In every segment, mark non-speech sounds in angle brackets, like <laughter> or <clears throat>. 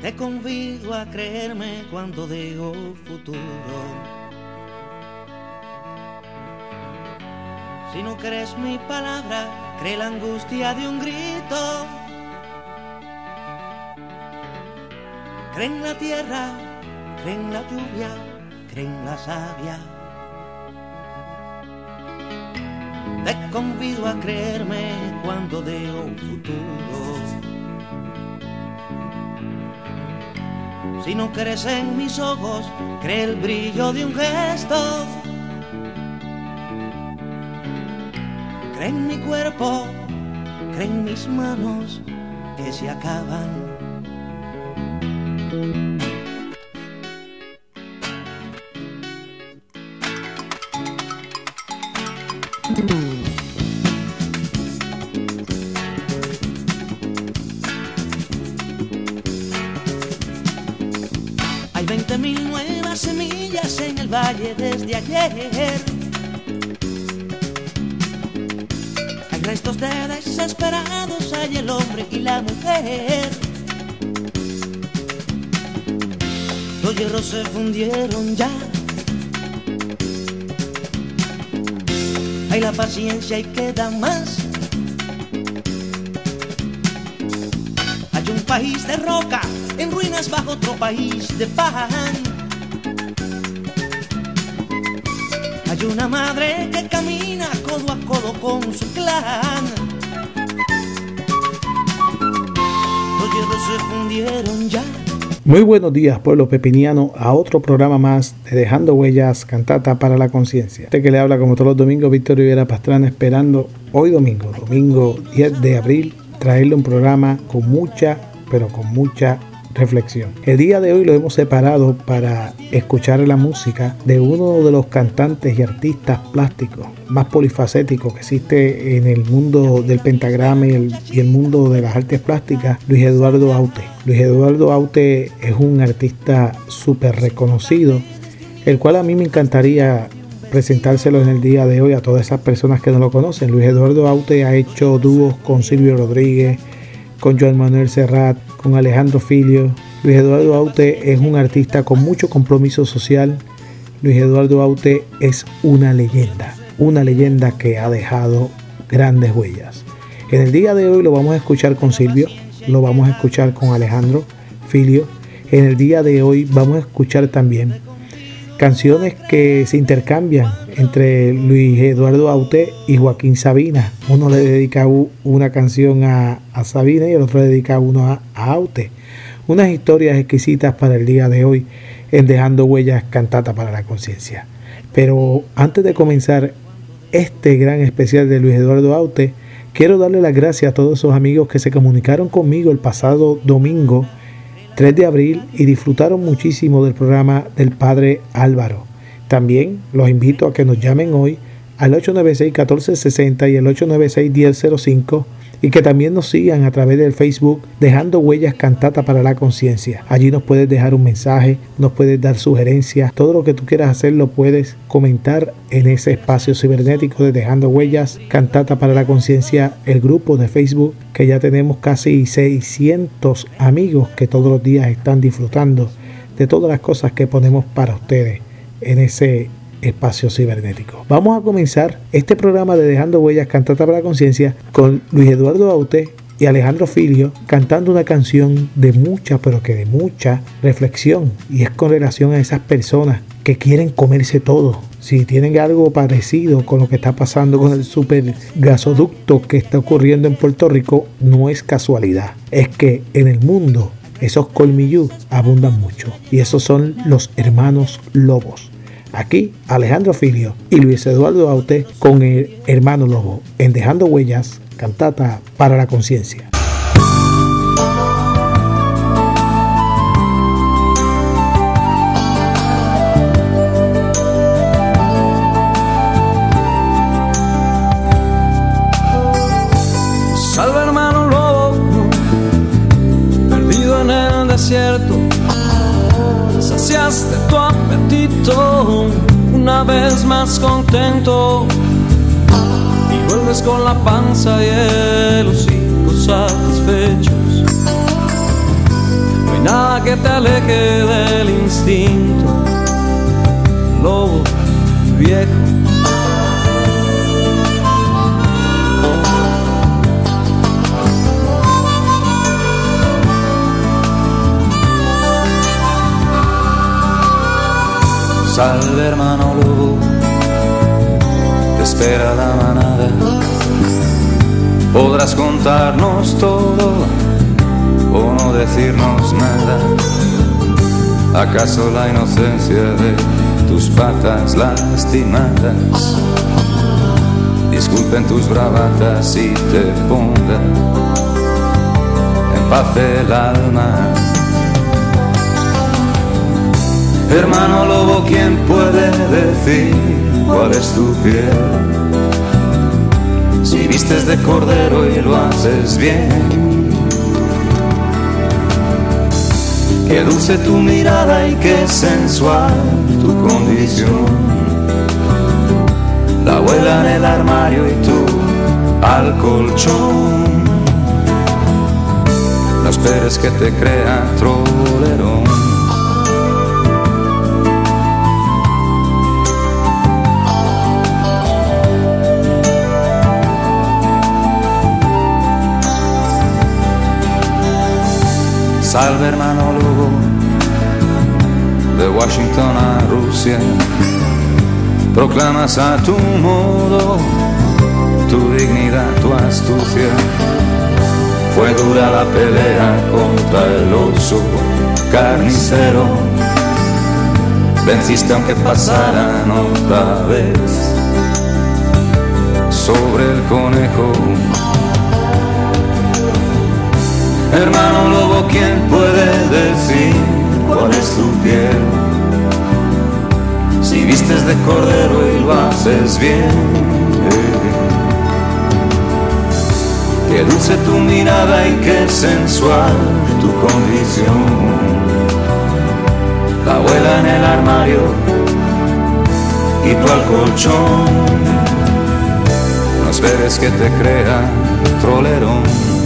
Te convido a creerme cuando digo futuro. Si no crees mi palabra, cree la angustia de un grito. Cree en la tierra, cree en la lluvia, cree en la savia. Te convido a creerme cuando digo futuro. Si no crees en mis ojos, cree el brillo de un gesto. Cree en mi cuerpo, cree en mis manos que se acaban. Desde ayer. Hay restos de desesperados, hay el hombre y la mujer. Los hierros se fundieron ya. Hay la paciencia y queda más. Hay un país de roca en ruinas bajo otro país de pan. Hay una madre que camina codo a codo con su clan. Los hierros se fundieron ya. Muy buenos días, pueblo pepiniano, a otro programa más de Dejando Huellas, Cantata para la Conciencia. Este que le habla como todos los domingos, Víctor Rivera Pastrana, esperando hoy domingo, domingo 10 de abril, traerle un programa con mucha, pero con mucha El día de hoy lo hemos separado para escuchar la música de uno de los cantantes y artistas plásticos más polifacéticos que existe en el mundo del pentagrama y el, y el mundo de las artes plásticas, Luis Eduardo Aute. Luis Eduardo Aute es un artista súper reconocido, el cual a mí me encantaría presentárselo en el día de hoy a todas esas personas que no lo conocen. Luis Eduardo Aute ha hecho dúos con Silvio Rodríguez, con Joan Manuel Serrat, con Alejandro Filio. Luis Eduardo Aute es un artista con mucho compromiso social. Luis Eduardo Aute es una leyenda, una leyenda que ha dejado grandes huellas. En el día de hoy lo vamos a escuchar con Silvio, lo vamos a escuchar con Alejandro Filio. En el día de hoy vamos a escuchar también canciones que se intercambian entre Luis Eduardo Aute y Joaquín Sabina. Uno le dedica una canción a, Sabina y el otro le dedica uno a, a, Aute. Unas historias exquisitas para el día de hoy en Dejando Huellas Cantata para la Conciencia. Pero antes de comenzar este gran especial de Luis Eduardo Aute, quiero darle las gracias a todos esos amigos que se comunicaron conmigo el pasado domingo 3 de abril y disfrutaron muchísimo del programa del Padre Álvaro. También los invito a que nos llamen hoy al 896-1460 y el 896-1005 y que también nos sigan a través del Facebook Dejando Huellas Cantata para la Conciencia. Allí nos puedes dejar un mensaje, nos puedes dar sugerencias, todo lo que tú quieras hacer lo puedes comentar en ese espacio cibernético de Dejando Huellas Cantata para la Conciencia, el grupo de Facebook que ya tenemos casi 600 amigos que todos los días están disfrutando de todas las cosas que ponemos para ustedes en ese espacio cibernético. Vamos a comenzar este programa de Dejando Huellas Cantata para la Conciencia con Luis Eduardo Aute y Alejandro Filio cantando una canción de mucha, pero que de mucha reflexión y es con relación a esas personas que quieren comerse todo. Si tienen algo parecido con lo que está pasando con el super gasoducto que está ocurriendo en Puerto Rico, no es casualidad. Es que en el mundo esos colmillú abundan mucho y esos son los hermanos lobos. Aquí Alejandro Filio y Luis Eduardo Aute con el hermano Lobo en Dejando Huellas, cantata para la conciencia. Más contento, y vuelves con la panza y el hocico satisfechos. hay nada que te aleje del instinto, lobo viejo. Salve hermano lobo, espera la manada. Podrás contarnos todo o no decirnos nada. ¿Acaso la inocencia de tus patas lastimadas? Disculpen tus bravatas y te ponga en paz el alma. Hermano lobo, ¿quién puede decir cuál es tu piel? Si vistes de cordero y lo haces bien. Qué dulce tu mirada y qué sensual tu condición. La abuela en el armario y tú al colchón. No esperes que te crea trolerón. Salve hermano Lugo, de Washington a Rusia, proclamas a tu modo tu dignidad, tu astucia. Fue dura la pelea contra el oso carnicero, venciste aunque pasaran otra vez. Sobre el conejo Hermano lobo, ¿quién puede decir cuál es tu piel? Si vistes de cordero y lo haces bien. Qué dulce tu mirada y qué sensual tu condición. La abuela en el armario y tu al colchón. No esperes que te crea trolerón.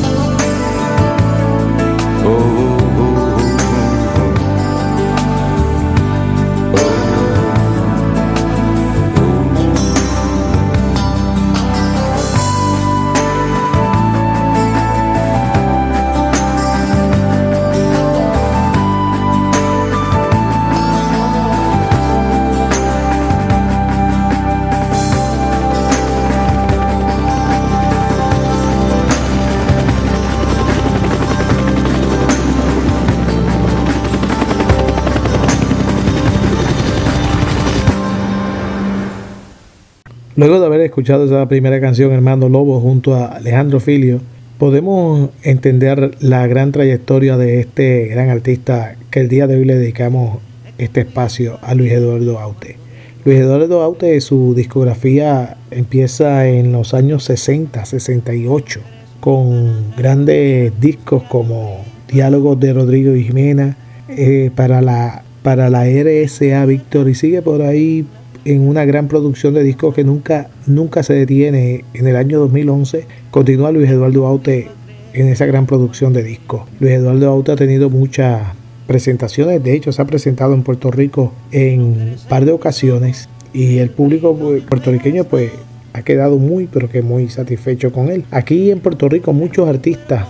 Luego de haber escuchado esa primera canción, Hermano Lobo, junto a Alejandro Filio, podemos entender la gran trayectoria de este gran artista que el día de hoy le dedicamos este espacio a Luis Eduardo Aute. Luis Eduardo Aute, su discografía empieza en los años 60, 68, con grandes discos como Diálogos de Rodrigo Jimena, eh, para, la, para la RSA Víctor y sigue por ahí en una gran producción de discos que nunca, nunca se detiene. En el año 2011 continúa Luis Eduardo Aute en esa gran producción de discos. Luis Eduardo Aute ha tenido muchas presentaciones, de hecho se ha presentado en Puerto Rico en un par de ocasiones y el público pues, puertorriqueño pues ha quedado muy pero que muy satisfecho con él. Aquí en Puerto Rico muchos artistas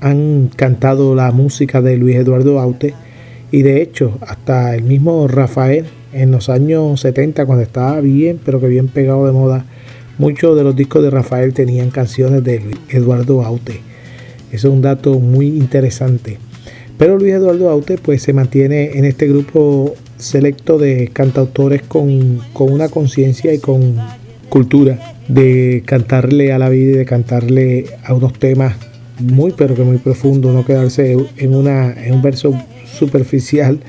han cantado la música de Luis Eduardo Aute y de hecho hasta el mismo Rafael en los años 70, cuando estaba bien, pero que bien pegado de moda, muchos de los discos de Rafael tenían canciones de Eduardo Aute. Eso es un dato muy interesante. Pero Luis Eduardo Aute pues se mantiene en este grupo selecto de cantautores con, con una conciencia y con cultura de cantarle a la vida y de cantarle a unos temas muy pero que muy profundos, no quedarse en, una, en un verso superficial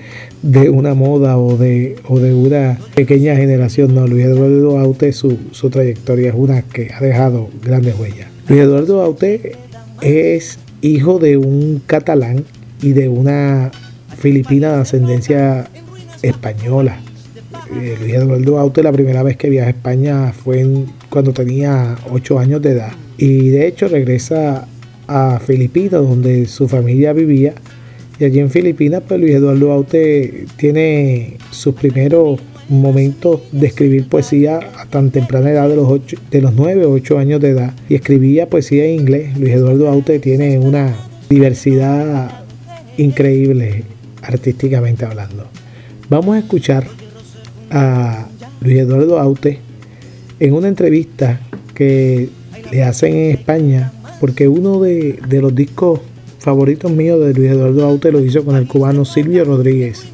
de una moda o de, o de una pequeña generación. No, Luis Eduardo Aute, su, su trayectoria es una que ha dejado grandes huellas. Luis Eduardo Aute es hijo de un catalán y de una filipina de ascendencia española. Eh, Luis Eduardo Aute la primera vez que viaja a España fue cuando tenía 8 años de edad y de hecho regresa a Filipinas donde su familia vivía Y allí en Filipinas, pues Luis Eduardo Aute tiene sus primeros momentos de escribir poesía a tan temprana edad de los, ocho, de los 9 o 8 años de edad. Y escribía poesía en inglés. Luis Eduardo Aute tiene una diversidad increíble artísticamente hablando. Vamos a escuchar a Luis Eduardo Aute en una entrevista que le hacen en España, porque uno de, de los discos favoritos míos de Luis Eduardo Aute lo hizo con el cubano Silvio Rodríguez.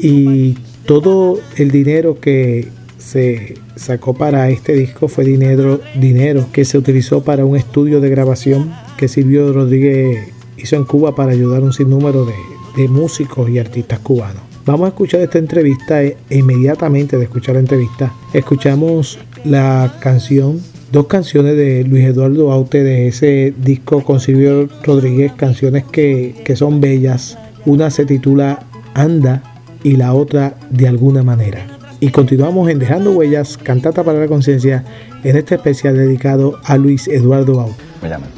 Y todo el dinero que se sacó para este disco fue dinero, dinero que se utilizó para un estudio de grabación que Silvio Rodríguez hizo en Cuba para ayudar a un sinnúmero de, de músicos y artistas cubanos. Vamos a escuchar esta entrevista e inmediatamente de escuchar la entrevista escuchamos la canción, dos canciones de Luis Eduardo Aute de ese disco con Silvio Rodríguez, canciones que, que son bellas. Una se titula Anda y la otra De alguna manera. Y continuamos en Dejando Huellas, Cantata para la Conciencia, en este especial dedicado a Luis Eduardo Aute.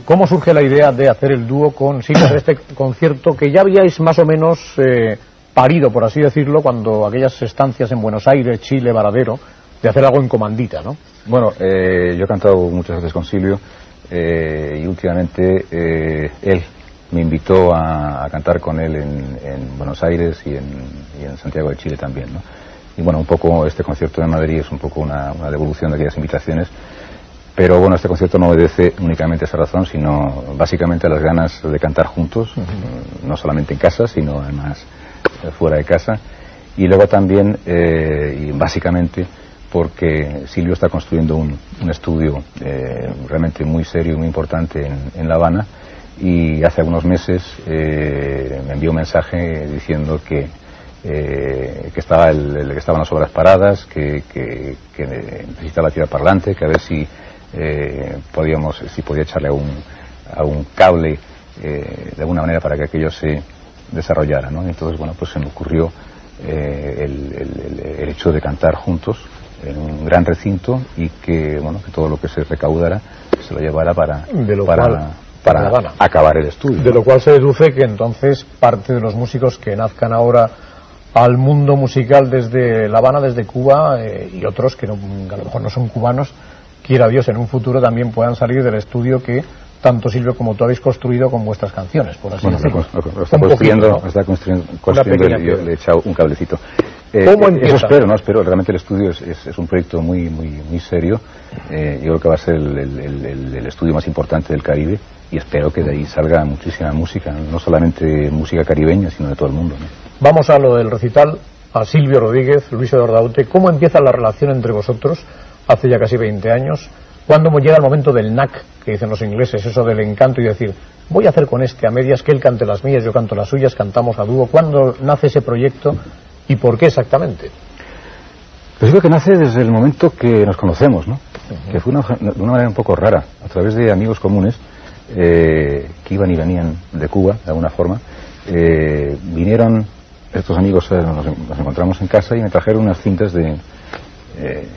¿Cómo surge la idea de hacer el dúo con Silvio en este concierto que ya habíais más o menos eh, parido, por así decirlo, cuando aquellas estancias en Buenos Aires, Chile, Varadero, de hacer algo en comandita, ¿no? Bueno, eh, yo he cantado muchas veces con Silvio eh, y últimamente eh, él me invitó a, a, cantar con él en, en Buenos Aires y en, y en, Santiago de Chile también, ¿no? Y bueno, un poco este concierto de Madrid es un poco una, una devolución de aquellas invitaciones pero bueno, este concierto no obedece únicamente a esa razón, sino básicamente a las ganas de cantar juntos, uh -huh. no solamente en casa, sino además fuera de casa. Y luego también, eh, y básicamente, porque Silvio está construyendo un, estudio eh, realmente muy serio y muy importante en, La Habana. Y hace algunos meses eh, me envió un mensaje diciendo que, eh, que, estaba el, que estaban las obras paradas, que, necesitaba tirar para adelante, que a ver si podíamos, si podía echarle a un, a un cable de alguna manera para que aquello se desarrollara, ¿no? Entonces, bueno, pues se me ocurrió el, el, hecho de cantar juntos en un gran recinto y que, bueno, que todo lo que se recaudara se lo llevara para, para, cual, para acabar el estudio. De lo cual se deduce que entonces parte de los músicos que nazcan ahora al mundo musical desde La Habana, desde Cuba eh, y otros que, no, que a lo mejor no son cubanos, quiera Dios, en un futuro también puedan salir del estudio que tanto Silvio como tú habéis construido con vuestras canciones, por así bueno, decirlo. Lo, lo está construyendo, poquito, ¿no? está construyendo, construyendo y yo le he echado un cablecito. Eh, ¿Cómo empieza? Eso espero, ¿no? Espero, realmente el estudio es, es, es un proyecto muy, muy, muy serio. Eh, yo creo que va a ser el, el, el, el, estudio más importante del Caribe y espero que de ahí salga muchísima música, no solamente música caribeña, sino de todo el mundo. ¿no? Vamos a lo del recital, a Silvio Rodríguez, Luis Eduardo Aute. ¿Cómo empieza la relación entre vosotros hace ya casi 20 años? Cuando llega el momento del knack, que dicen los ingleses, eso del encanto y decir, voy a hacer con este a medias, que él cante las mías, yo canto las suyas, cantamos a dúo. ¿Cuándo nace ese proyecto y por qué exactamente? Pues creo que nace desde el momento que nos conocemos, ¿no? Uh -huh. Que fue una, de una manera un poco rara, a través de amigos comunes eh, que iban y venían de Cuba, de alguna forma. Eh, vinieron estos amigos, eh, nos, nos, encontramos en casa y me trajeron unas cintas de, eh,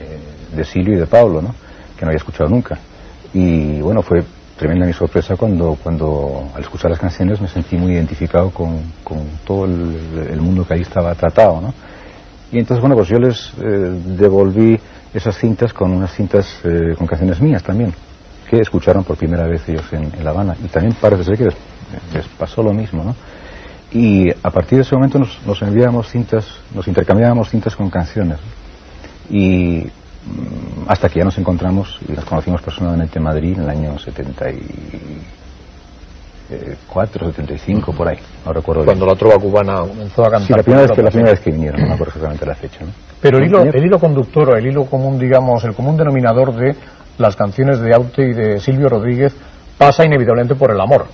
de Silvio y de Pablo, ¿no? Que no había escuchado nunca. Y bueno, fue tremenda mi sorpresa cuando, cuando al escuchar las canciones me sentí muy identificado con, con todo el, el, mundo que ahí estaba tratado, ¿no? Y entonces, bueno, pues yo les eh, devolví esas cintas con unas cintas eh, con canciones mías también, que escucharon por primera vez ellos en, en La Habana. Y también parece ser que les, les, pasó lo mismo, ¿no? Y a partir de ese momento nos, nos enviábamos cintas, nos intercambiábamos cintas con canciones. Y hasta que ya nos encontramos y nos conocimos personalmente en Madrid en el año 74, 75, por ahí, no recuerdo Cuando bien. la trova cubana comenzó a cantar. Sí, la primera, vez que, la primera vez que vinieron, no me acuerdo exactamente la fecha. ¿no? Pero el hilo, el hilo conductor o el hilo común, digamos, el común denominador de las canciones de Aute y de Silvio Rodríguez pasa inevitablemente por el amor.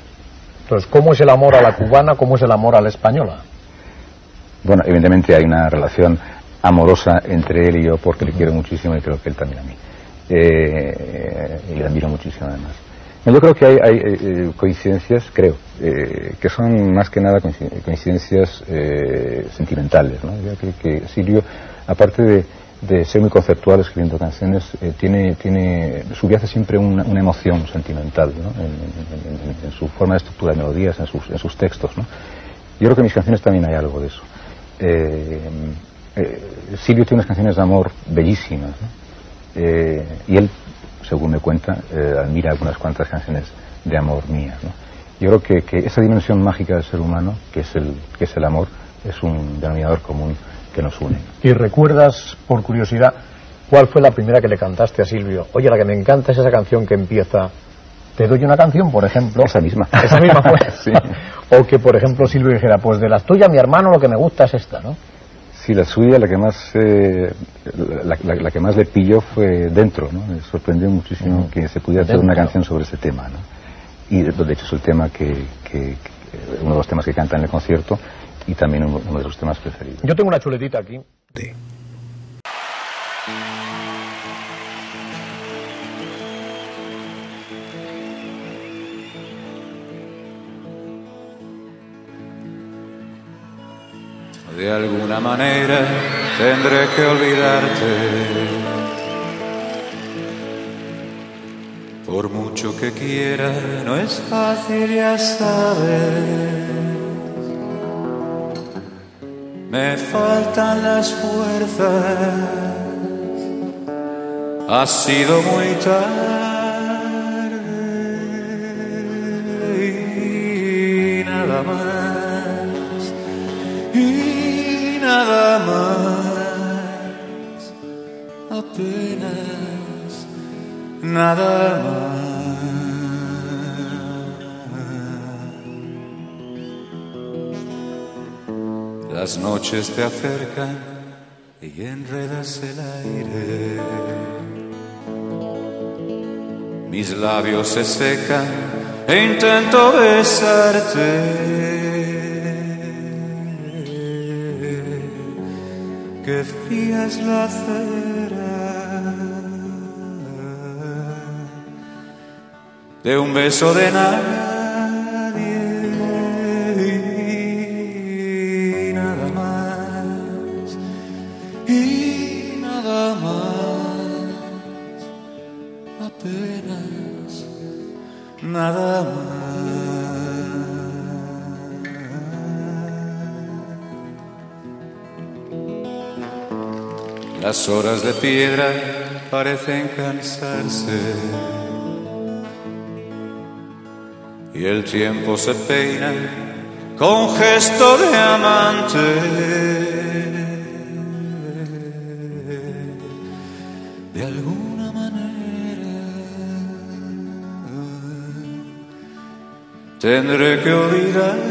Entonces, ¿cómo es el amor a la cubana? ¿Cómo es el amor a la española? Bueno, evidentemente hay una relación amorosa entre él y yo porque le quiero muchísimo y creo que él también a mí. Eh, y le admiro muchísimo además. Yo creo que hay, hay eh, coincidencias, creo, eh, que son más que nada coincidencias eh, sentimentales. ¿no? Yo creo que Silvio, aparte de, de ser muy conceptual escribiendo canciones, eh, tiene, tiene, subyace siempre una, una emoción sentimental ¿no? en, en, en, en, su forma de estructura de melodías, en sus, sus textos. ¿no? Yo creo que en mis canciones también hay algo de eso. Eh, eh, Silvio tiene unas canciones de amor bellísimas. ¿no? Eh, y él, según me cuenta, eh, admira algunas cuantas canciones de amor mías. ¿no? Yo creo que, que esa dimensión mágica del ser humano, que es el, que es el amor, es un denominador común que nos une. ¿Y recuerdas, por curiosidad, cuál fue la primera que le cantaste a Silvio? Oye, la que me encanta es esa canción que empieza Te doy una canción, por ejemplo. Esa misma. Esa misma fue. <laughs> Sí. O que, por ejemplo, Silvio dijera, pues de las tuyas, mi hermano, lo que me gusta es esta, ¿no? Sí, la suya, la que más, eh, la, la- la que más le pilló fue dentro, ¿no? Me sorprendió muchísimo que se pudiera hacer una canción sobre ese tema, ¿no? Y de, de hecho es el tema que, que- que- uno de los temas que canta en el concierto y también uno, uno de los temas preferidos. Yo tengo una chuletita aquí. Sí. De alguna manera tendré que olvidarte. Por mucho que quiera, no es fácil, ya sabes. Me faltan las fuerzas. Ha sido muy tarde y nada más apenas nada más. Las noches te acercan y enredas el aire. Mis labios se secan e intento besarte que fría es la cera de un beso de nadie. Y nada más y nada más. Apenas nada más. Las horas de piedra parecen cansarse y el tiempo se peina con gesto de amante. De alguna manera tendré que olvidarte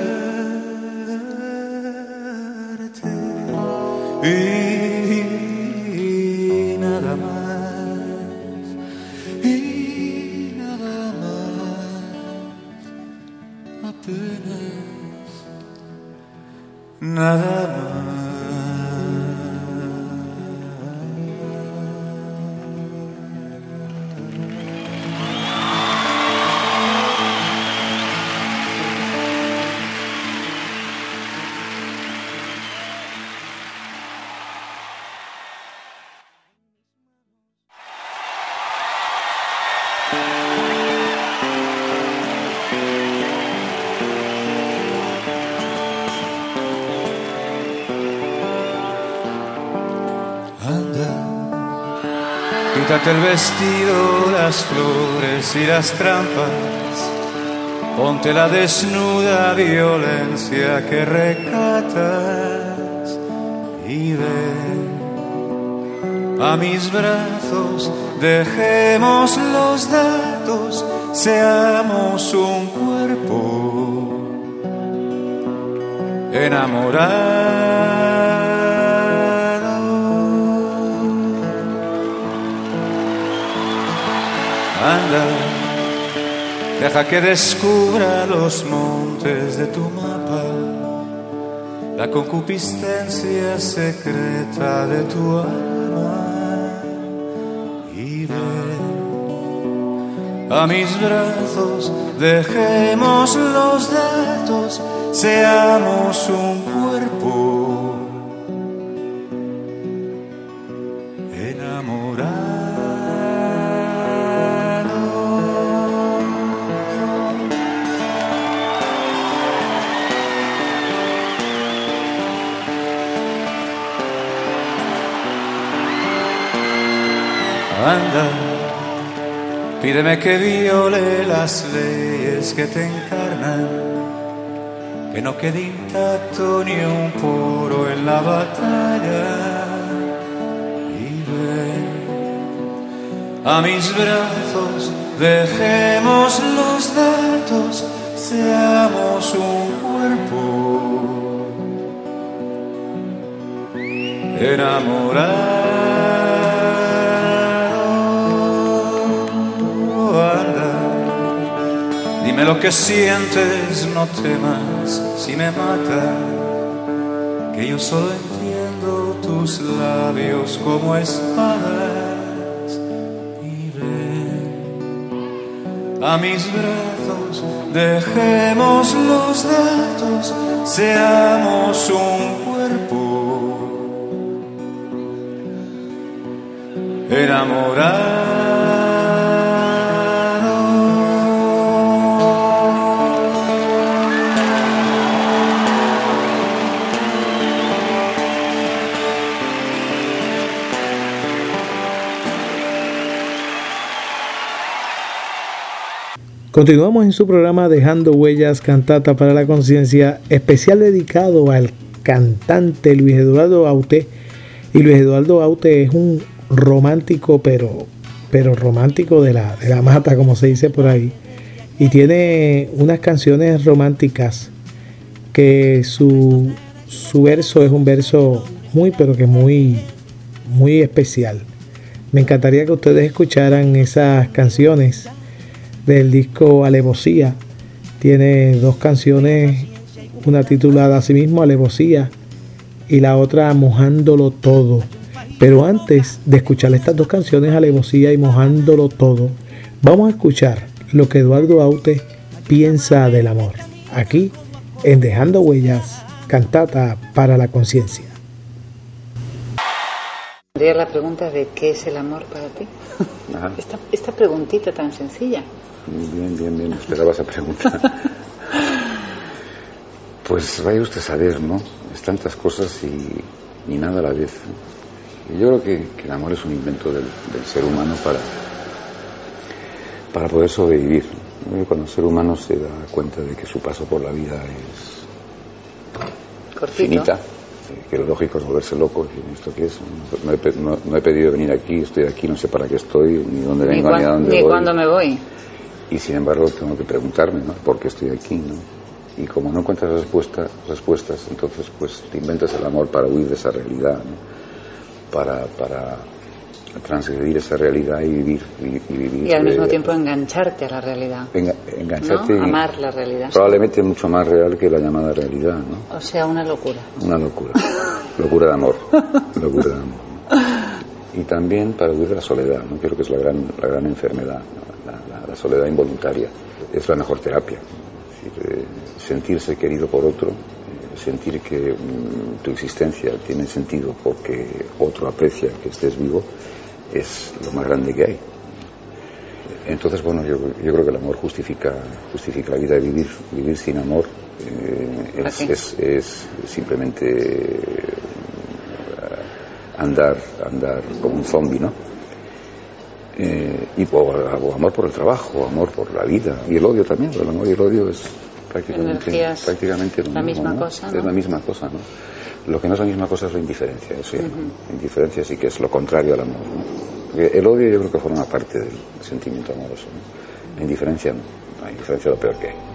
quítate el vestido, las flores y las trampas. Ponte la desnuda violencia que recatas y ven a mis brazos. Dejemos los datos, seamos un cuerpo enamorado. Deja que descubra los montes de tu mapa, la concupiscencia secreta de tu alma. Y ven a mis brazos, dejemos los datos, seamos un pídeme que viole las leyes que te encarnan, que no quede intacto ni un poro en la batalla. Y ven a mis brazos, dejemos los datos, seamos un cuerpo. enamorado. Lo que sientes, no temas si me mata, que yo solo entiendo tus labios como espadas. Y ven a mis brazos, dejemos los datos, seamos un cuerpo. enamorado. Continuamos en su programa Dejando Huellas Cantata para la Conciencia, especial dedicado al cantante Luis Eduardo Aute. Y Luis Eduardo Aute es un romántico, pero, pero romántico de la, de la mata, como se dice por ahí. Y tiene unas canciones románticas que su, su verso es un verso muy, pero que muy, muy especial. Me encantaría que ustedes escucharan esas canciones del disco Alevosía. Tiene dos canciones, una titulada a sí mismo Alevosía y la otra Mojándolo Todo. Pero antes de escuchar estas dos canciones, Alevosía y Mojándolo Todo, vamos a escuchar lo que Eduardo Aute piensa del amor. Aquí, en Dejando Huellas, cantata para la conciencia. Tendría la pregunta de qué es el amor para ti. Esta, esta preguntita tan sencilla. Bien, bien, bien, esperaba esa pregunta. Pues vaya usted a saber, ¿no? Es tantas cosas y, y nada a la vez. Y yo creo que, que el amor es un invento del, del ser humano para, para poder sobrevivir. Cuando el ser humano se da cuenta de que su paso por la vida es Cortito. finita, eh, que lo lógico es volverse loco. y ¿Esto qué es? No he, no- no he pedido venir aquí, estoy aquí, no sé para qué estoy, ni dónde Ni, vengo, ni a dónde ni voy. cuándo me voy. Y sin embargo tengo que preguntarme, ¿no? ¿Por qué estoy aquí, no? Y como no encuentras respuesta, respuestas, entonces pues te inventas el amor para huir de esa realidad, ¿no? Para, para transgredir esa realidad y vivir. Y, y vivir Y al de- mismo tiempo engancharte a la realidad. enga- engancharte Amar la realidad. probablemente mucho más real que la llamada realidad, ¿no? O sea, una locura. Una locura. locura de amor. Locura de amor. ¿no? Y también para huir de la soledad, ¿no? Creo que es la gran, la gran enfermedad, ¿no? La, soledad involuntaria. Es la mejor terapia. Es decir, eh, sentirse querido por otro, eh, sentir que mm, tu existencia tiene sentido porque otro aprecia que estés vivo, es lo más grande que hay. Entonces, bueno, yo, yo creo que el amor justifica, justifica la vida. Vivir, vivir sin amor eh, es, es, es simplemente andar, andar como un zombi, ¿no? Eh, y o, o amor por el trabajo, amor por la vida, y el odio también, el amor y el odio es prácticamente, prácticamente la mismo, misma ¿no? cosa, Es la misma cosa, ¿no? Lo que no es la misma cosa es la indiferencia, eso ya, indiferencia sí que es lo contrario al amor, el odio yo creo que forma parte del sentimiento amoroso, ¿no? La indiferencia no, la indiferencia es lo peor que hay.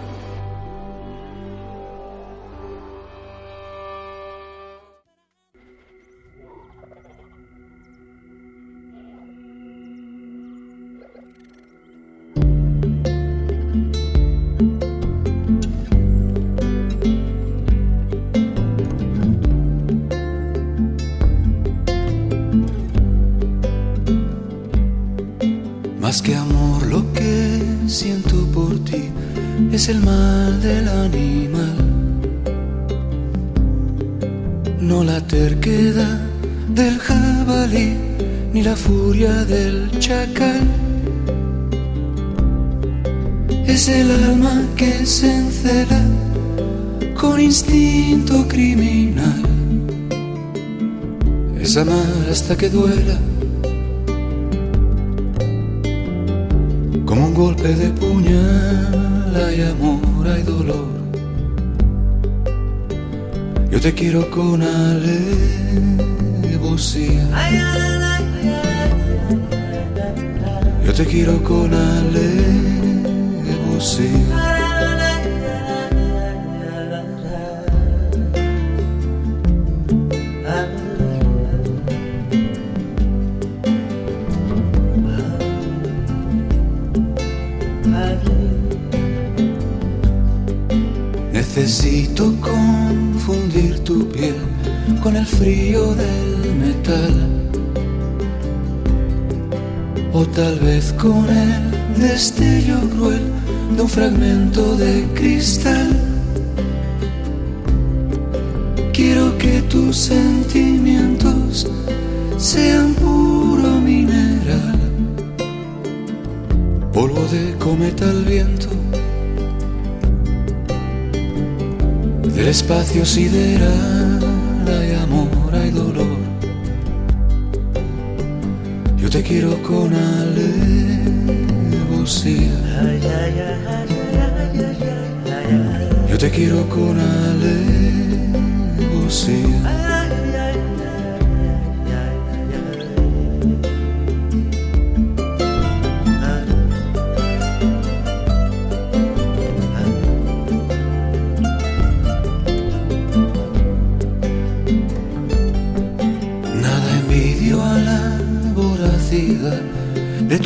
Tu piel con el frío del metal. O tal vez con el destello cruel de un fragmento de cristal. Quiero que tus sentimientos sean puro mineral, polvo de cometa al viento del espacio sideral hay amor, hay dolor. Yo te quiero con alevosía. Yo te quiero con alevosía.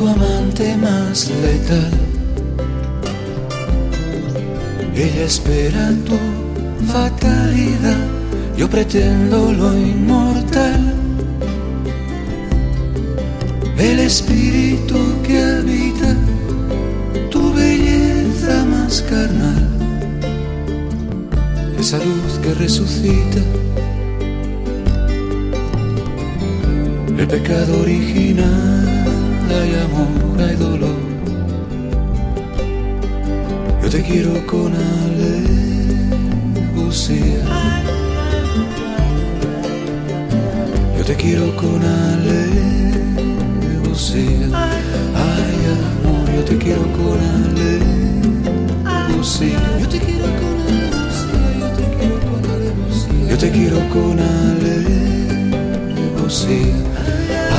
Tu amante más letal. Ella espera tu fatalidad, yo pretendo lo inmortal. El espíritu que habita tu belleza más carnal, esa luz que resucita. El pecado original, hay amor, hay dolor. Yo te quiero con alevosía. Yo te quiero con alevosía. Ay, amor, yo te quiero con alevosía. Yo te quiero con alevosía. Yo te quiero con alevosía.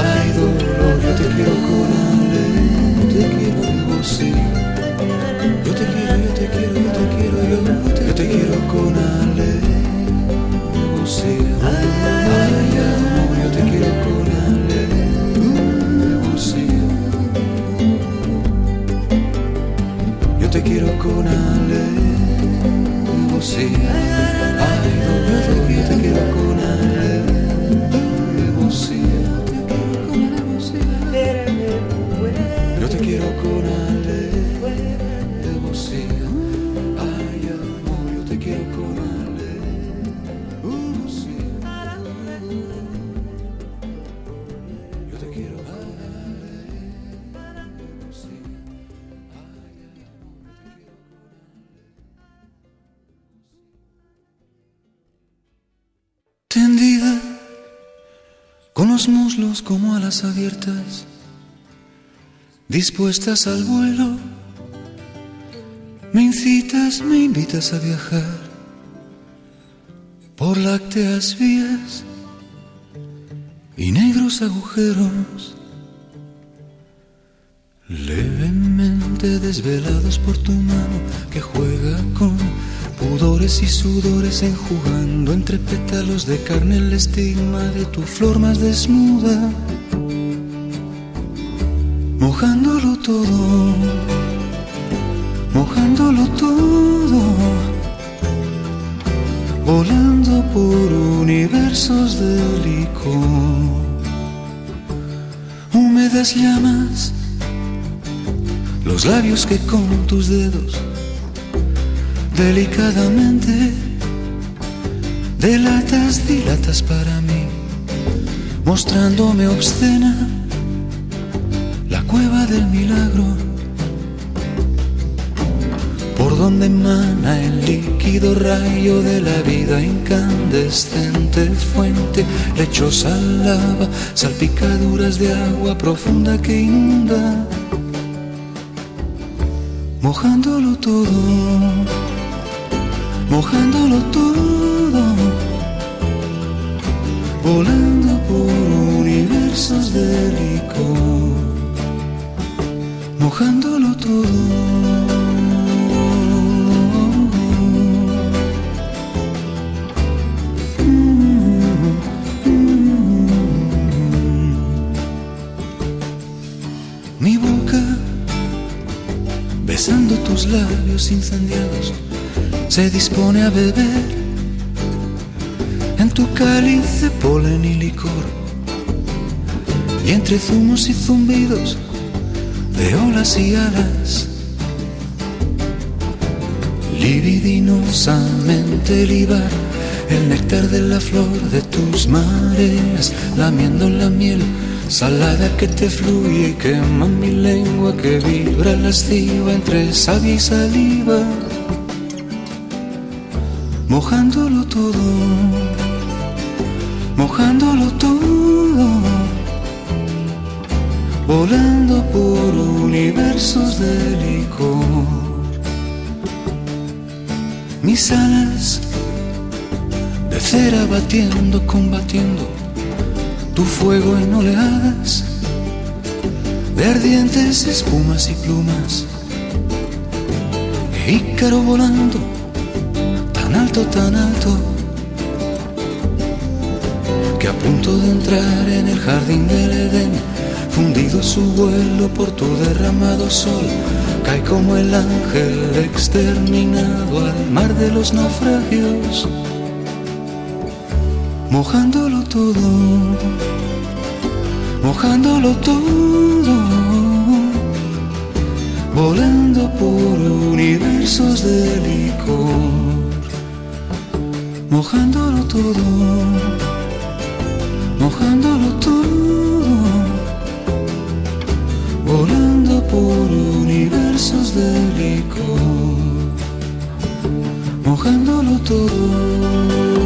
Ay, dolor, yo te quiero con dispuestas al vuelo. Me incitas, me invitas a viajar por lácteas vías y negros agujeros, levemente desvelados por tu mano que juega con pudores y sudores enjugando entre pétalos de carne el estigma de tu flor más desnuda, mojándolo todo. Mojándolo todo, volando por universos de licor, húmedas llamas, los labios que con tus dedos delicadamente delatas, dilatas para mí, mostrándome obscena cueva del milagro por donde emana el líquido rayo de la vida incandescente, fuente lechosa lava, salpicaduras de agua profunda que inunda mojándolo todo, mojándolo todo, volando por universos de licor, mojándolo todo. Mi boca, besando tus labios incendiados, se dispone a beber en tu cáliz de polen y licor. Y entre zumos y zumbidos de olas y alas, libidinosamente libar el néctar de la flor de tus mareas, lamiendo la miel salada que te fluye quema mi lengua que vibra lasciva entre savia y saliva, mojándolo todo, mojándolo todo, volando por universos de licor. Mis alas de cera batiendo, combatiendo tu fuego en oleadas de ardientes espumas y plumas. E Ícaro volando tan alto, tan alto, que a punto de entrar en el jardín del Edén, fundido su vuelo por tu derramado sol, cae como el ángel exterminado al mar de los naufragios mojándolo todo, mojándolo todo, volando por universos de licor, mojándolo todo, mojándolo todo, volando por universos de licor, mojándolo todo.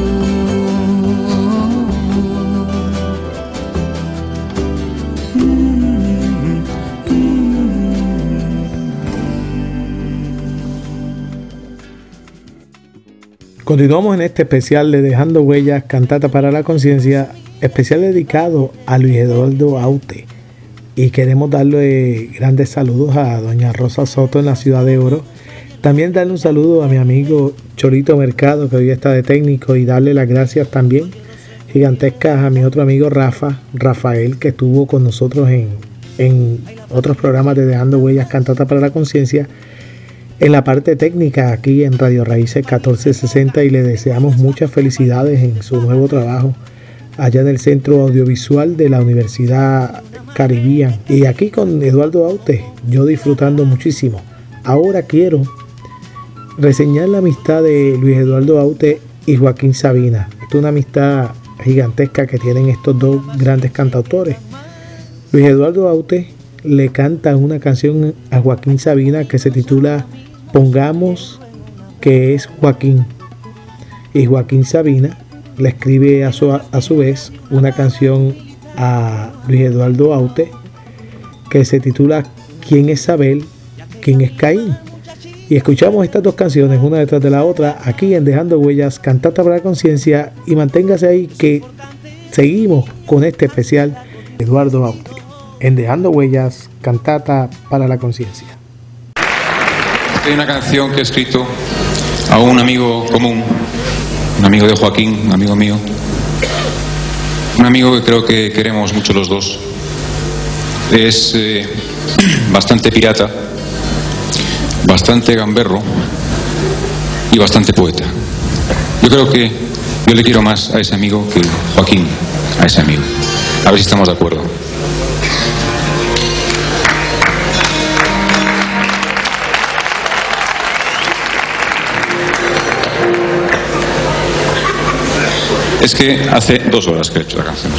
Continuamos en este especial de Dejando Huellas, Cantata para la Conciencia, especial dedicado a Luis Eduardo Aute. Y queremos darle grandes saludos a doña Rosa Soto en la Ciudad de Oro. También darle un saludo a mi amigo Chorito Mercado, que hoy está de técnico, y darle las gracias también gigantescas a mi otro amigo Rafa, Rafael, que estuvo con nosotros en, en otros programas de Dejando Huellas, Cantata para la Conciencia en la parte técnica aquí en Radio Raíces 1460 y le deseamos muchas felicidades en su nuevo trabajo allá en el Centro Audiovisual de la Universidad Caribbean. Y aquí con Eduardo Aute, yo disfrutando muchísimo. Ahora quiero reseñar la amistad de Luis Eduardo Aute y Joaquín Sabina. es una amistad gigantesca que tienen estos dos grandes cantautores. Luis Eduardo Aute le canta una canción a Joaquín Sabina que se titula Pongamos que es Joaquín. Y Joaquín Sabina le escribe a su, a su vez una canción a Luis Eduardo Aute que se titula ¿Quién es Abel? ¿Quién es Caín? Y escuchamos estas dos canciones una detrás de la otra aquí en Dejando Huellas, Cantata para la Conciencia y manténgase ahí que seguimos con este especial Eduardo Aute en Dejando Huellas, Cantata para la Conciencia. Hay una canción que he escrito a un amigo común, un amigo de Joaquín, un amigo mío, un amigo que creo que queremos mucho los dos. Es eh, <clears throat> bastante pirata, bastante gamberro y bastante poeta. Yo creo que yo le quiero más a ese amigo que Joaquín a ese amigo. A ver si estamos de acuerdo. Es que hace dos horas que he hecho la canción.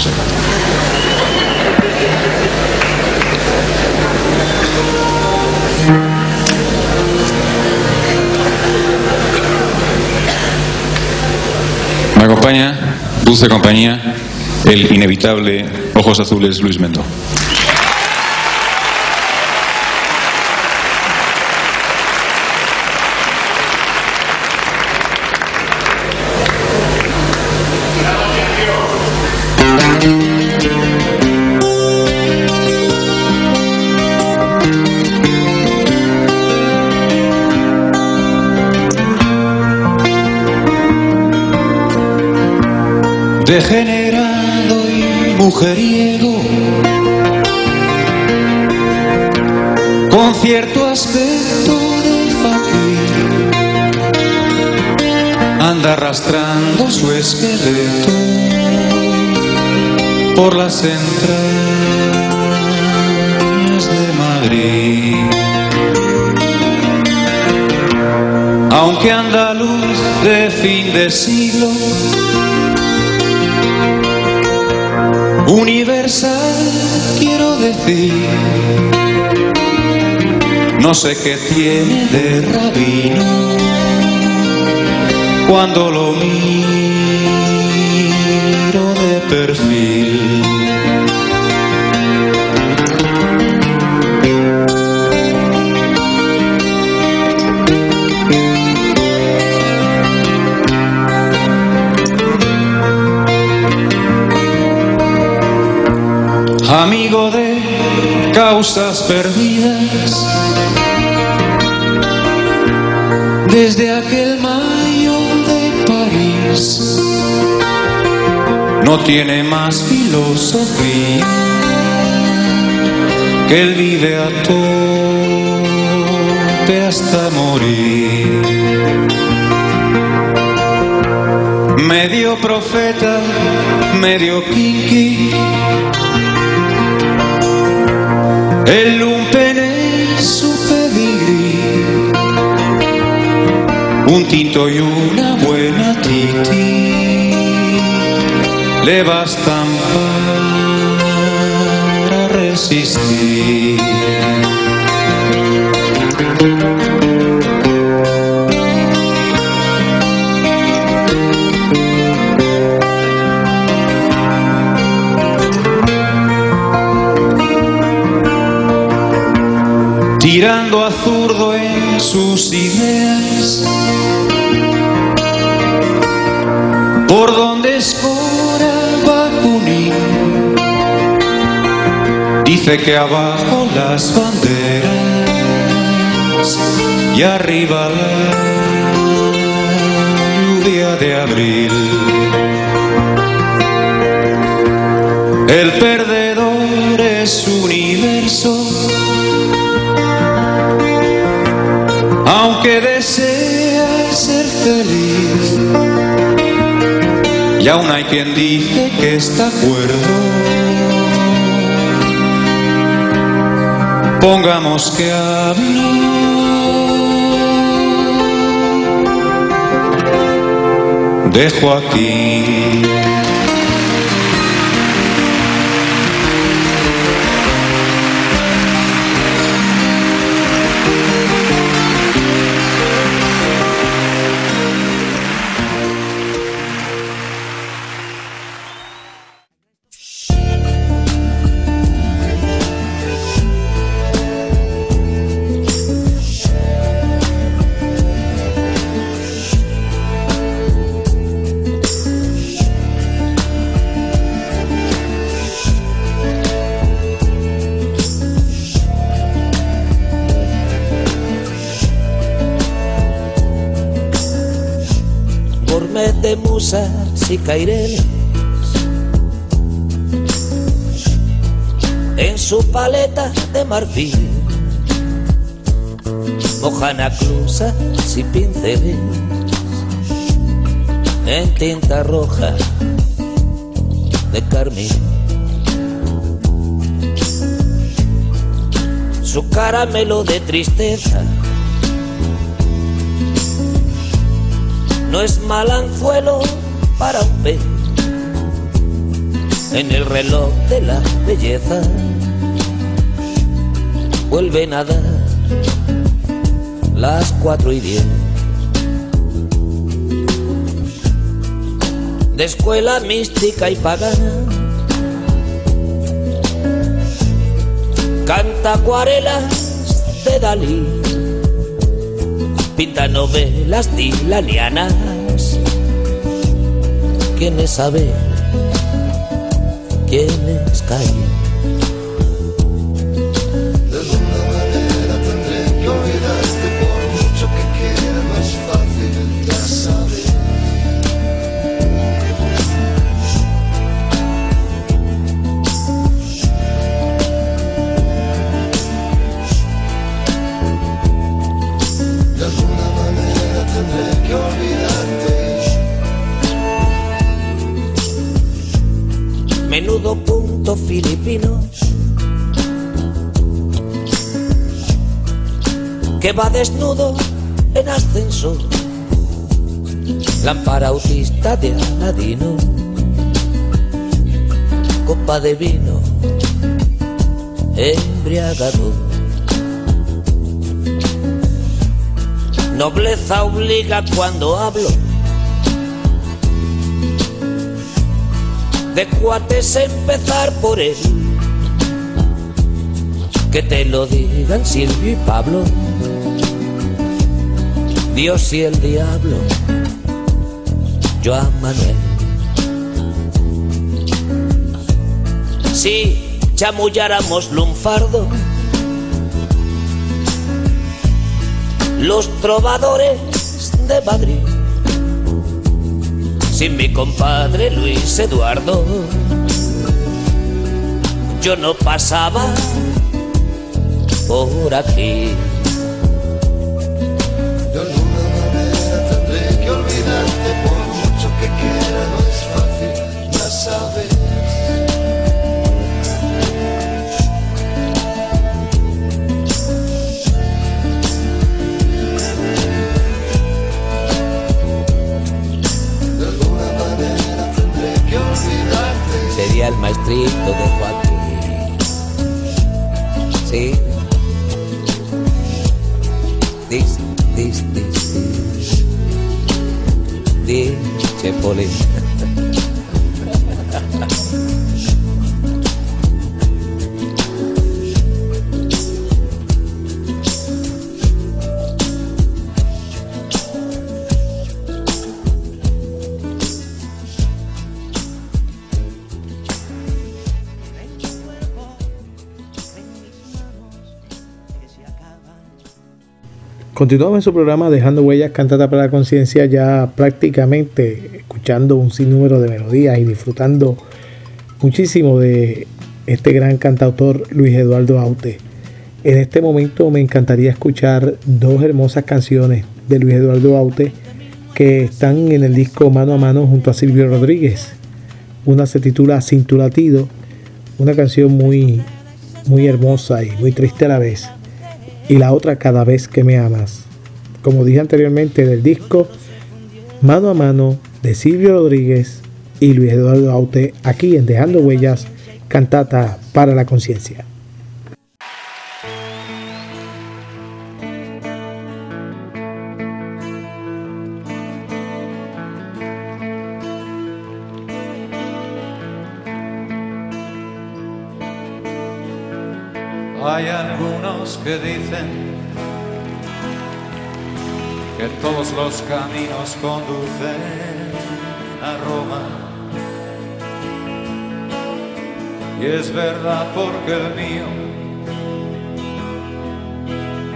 Me acompaña, dulce compañía, el inevitable Ojos Azules Luis Mendo. Degenerado y mujeriego, con cierto aspecto de fakir, anda arrastrando su esqueleto por las entrañas de Madrid. Aunque andaluz de fin de siglo, universal quiero decir. No sé qué tiene de rabino cuando lo miro de perfil. Causas perdidas. Desde aquel mayo de París no tiene más filosofía que él vive a tope hasta morir. Medio profeta, medio kinky un tinto y una buena titi le bastan para resistir. tirando a zurdo en sus ideas. Por donde escora Bakunin, dice que abajo las banderas y arriba la lluvia de abril. El Y aún hay quien dice que está cuerdo. Pongamos que hablo. De Joaquín. En su paleta de marfil, mojana cruzas y pinceles. En tinta roja de carmín. Su caramelo de tristeza no es mal anzuelo para pez en el reloj de la belleza vuelven a dar las cuatro y diez de escuela mística y pagana canta acuarelas de Dalí pinta novelas dilanianas. ¿Quiénes saben? ¿Quiénes caen? De va desnudo en ascenso. Lámpara autista de Aladino. Copa de vino. Embriagado. Nobleza obliga cuando hablo. De cuates empezar por él. Que te lo digan Silvio y Pablo. Dios y el diablo. Yo a Manuel. Si chamulláramos lunfardo. Los trovadores de Madrid. Sin mi compadre Luis Eduardo, yo no pasaba por aquí. El maestrito de Joaquín. Sí. Dis, dis, dis. Dice Poli. <laughs> Continuamos en su programa Dejando Huellas Cantata para la Conciencia, ya prácticamente escuchando un sinnúmero de melodías y disfrutando muchísimo de este gran cantautor Luis Eduardo Aute. En este momento me encantaría escuchar dos hermosas canciones de Luis Eduardo Aute que están en el disco Mano a Mano junto a Silvio Rodríguez. Una se titula Sin tu latido, una canción muy, muy hermosa y muy triste a la vez y la otra cada vez que me amas. Como dije anteriormente del disco Mano a Mano de Silvio Rodríguez y Luis Eduardo Aute aquí en Dejando Huellas, cantata para la conciencia. Caminos conducen a Roma. Y es verdad porque el mío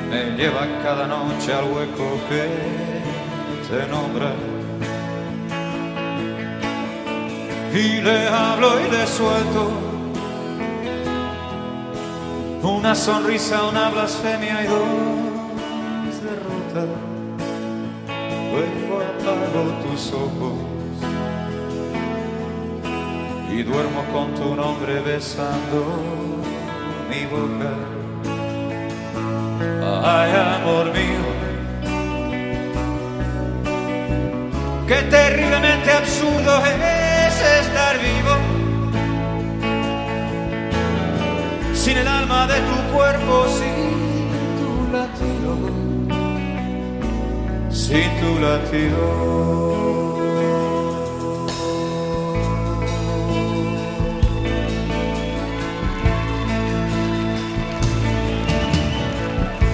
me lleva cada noche al hueco que te nombra. Y le hablo y le suelto una sonrisa, una blasfemia y dos derrotas. Luego apago tus ojos y duermo con tu nombre besando mi boca. Ay, amor mío, qué terriblemente absurdo es estar vivo. sin el alma de tu cuerpo, sin sin tu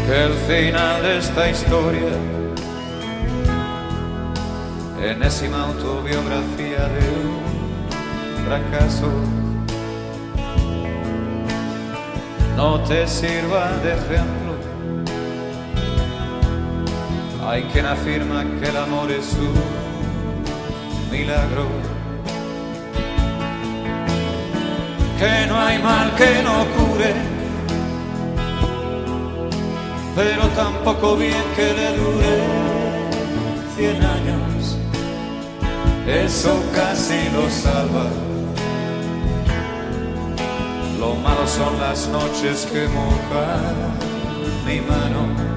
el final de esta historia, enésima autobiografía de un fracaso no te sirva de ejemplo. Hay quien afirma que el amor es un milagro, que no hay mal que no cure, pero tampoco bien que le dure cien años, eso casi lo salva. Lo malo son las noches que mojan mi mano.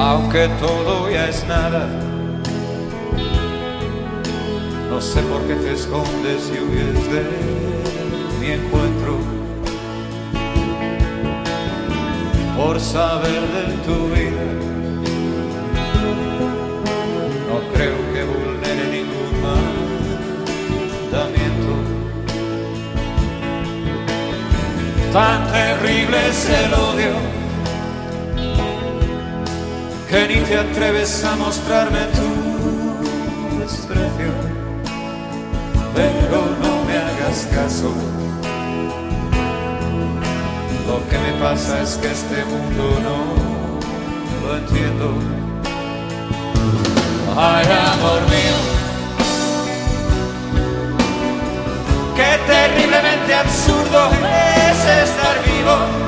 Aunque todo ya es nada. No sé por qué te escondes y huyes de mi encuentro. Por saber de tu vida, no creo que vulnere ningún mandamiento. Tan terrible es el odio que ni te atreves a mostrarme tu desprecio, pero no me hagas caso. Lo que me pasa es que este mundo no lo entiendo. Ay, amor mío, qué terriblemente absurdo es estar vivo.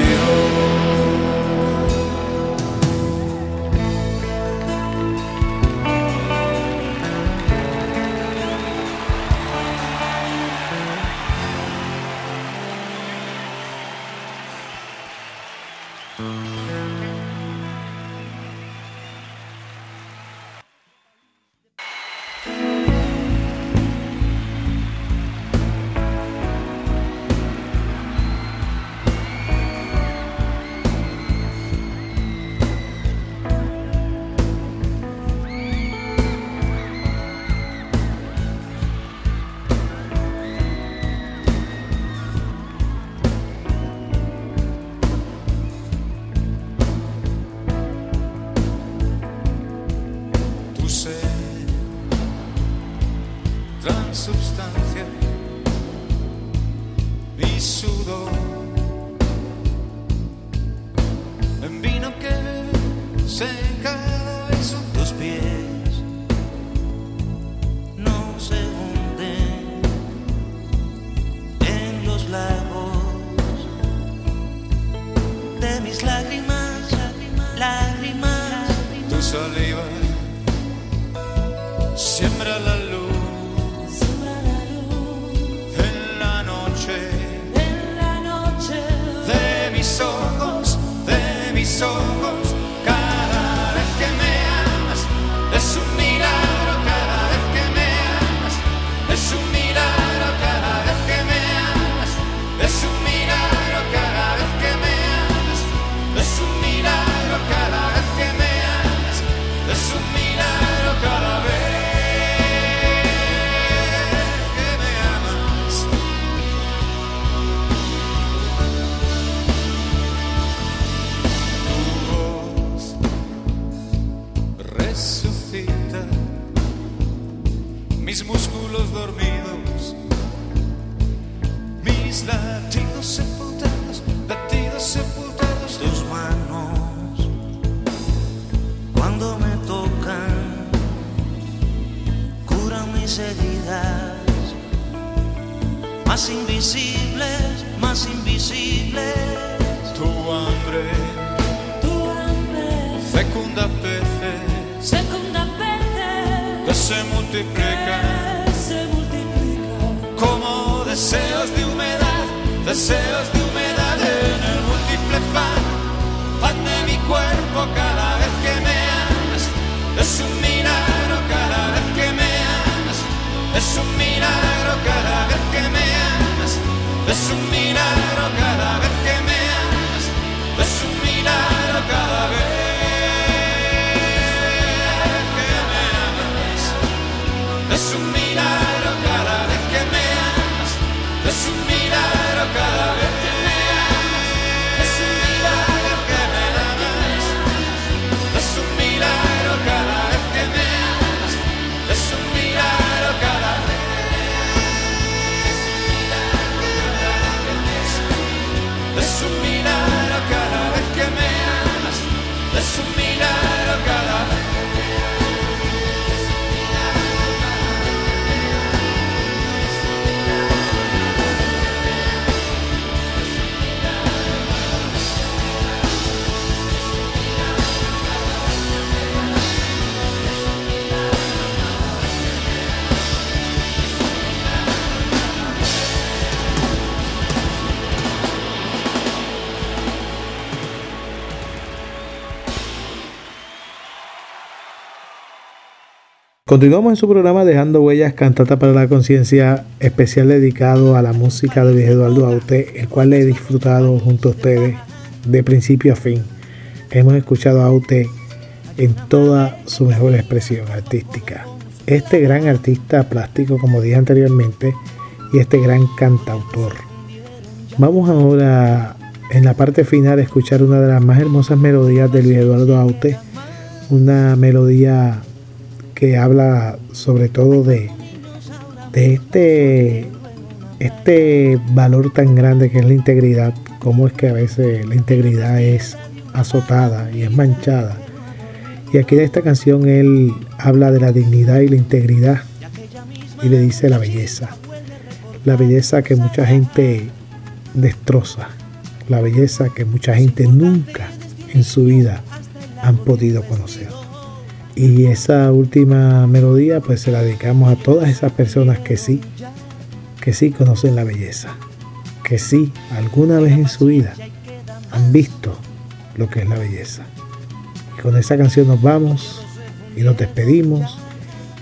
Tu de mis Continuamos en su programa Dejando Huellas, Cantata para la Conciencia, especial dedicado a la música de Luis Eduardo Aute, el cual he disfrutado junto a ustedes de principio a fin. Hemos escuchado a Aute en toda su mejor expresión artística. Este gran artista plástico, como dije anteriormente, y este gran cantautor. Vamos ahora en la parte final a escuchar una de las más hermosas melodías de Luis Eduardo Aute, una melodía que habla sobre todo de, de este, este valor tan grande que es la integridad, cómo es que a veces la integridad es azotada y es manchada. Y aquí en esta canción él habla de la dignidad y la integridad y le dice la belleza. La belleza que mucha gente destroza. La belleza que mucha gente nunca en su vida han podido conocer. Y esa última melodía pues se la dedicamos a todas esas personas que sí, que sí conocen la belleza, que sí alguna vez en su vida han visto lo que es la belleza. Y con esa canción nos vamos y nos despedimos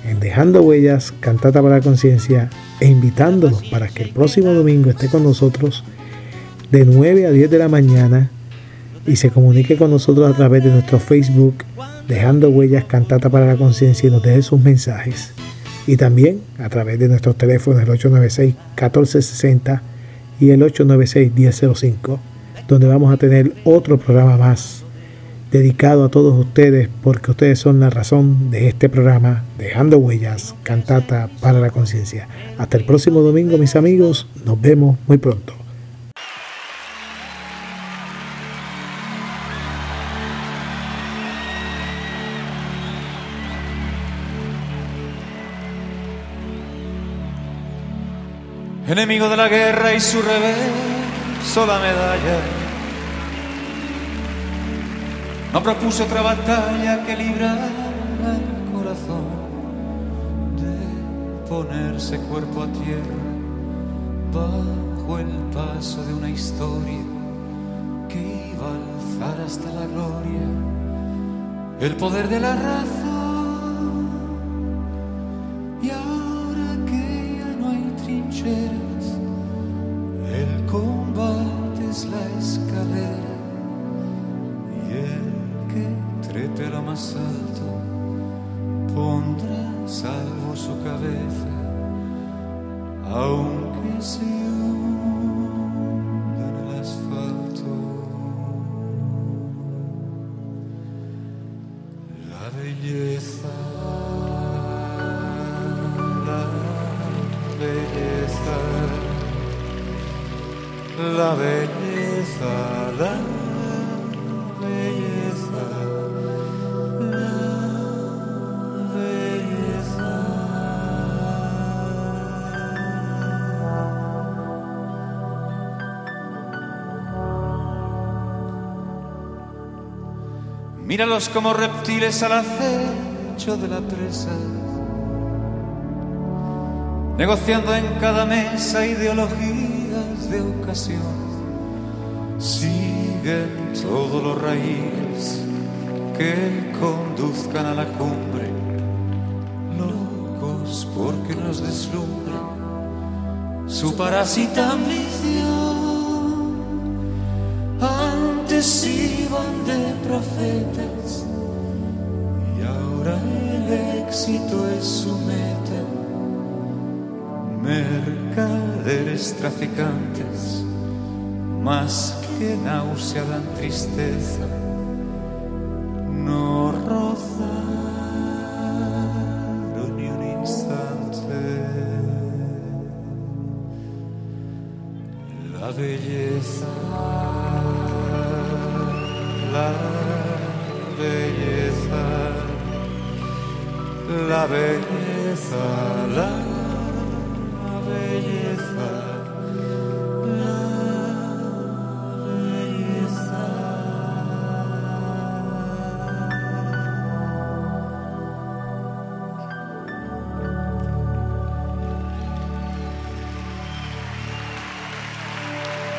en Dejando Huellas, Cantata para la Conciencia e invitándolos para que el próximo domingo esté con nosotros de 9 a 10 de la mañana y se comunique con nosotros a través de nuestro Facebook Dejando Huellas Cantata para la Conciencia y nos deje sus mensajes. Y también a través de nuestros teléfonos el 896-1460 y el 896-1005, donde vamos a tener otro programa más dedicado a todos ustedes porque ustedes son la razón de este programa Dejando Huellas, Cantata para la Conciencia. Hasta el próximo domingo mis amigos, nos vemos muy pronto. Enemigo de la guerra y su reverso la medalla. No propuso otra batalla que librar al corazón de ponerse cuerpo a tierra bajo el paso de una historia que iba a alzar hasta la gloria el poder de la razón. Y el combate es la escalera y el que trepe a lo más alto pondrá salvo su cabeza, aunque se hunda en el asfalto. La belleza, la belleza, la belleza, la belleza, Míralos como reptiles al acecho de la presa. Negociando en cada mesa ideologías de ocasión. Siguen todos los raíles que conduzcan a la cumbre, locos porque nos deslumbra su parásita ambición. Antes iban de profetas y ahora el éxito es su meta. Mercaderes traficantes, más que náusea dan tristeza,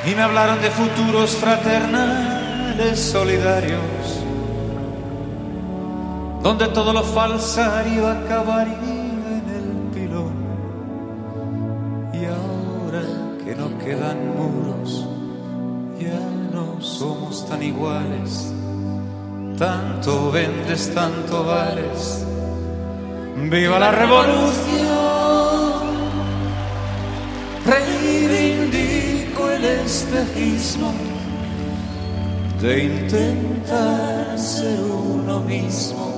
y me hablaron de futuros fraternales solidarios, donde todo lo falsario acabaría en el pilón. Y ahora que no quedan muros, ya no somos tan iguales, tanto vendes, tanto vales. ¡Viva la revolución! reivindico el espejismo de intentar ser uno mismo.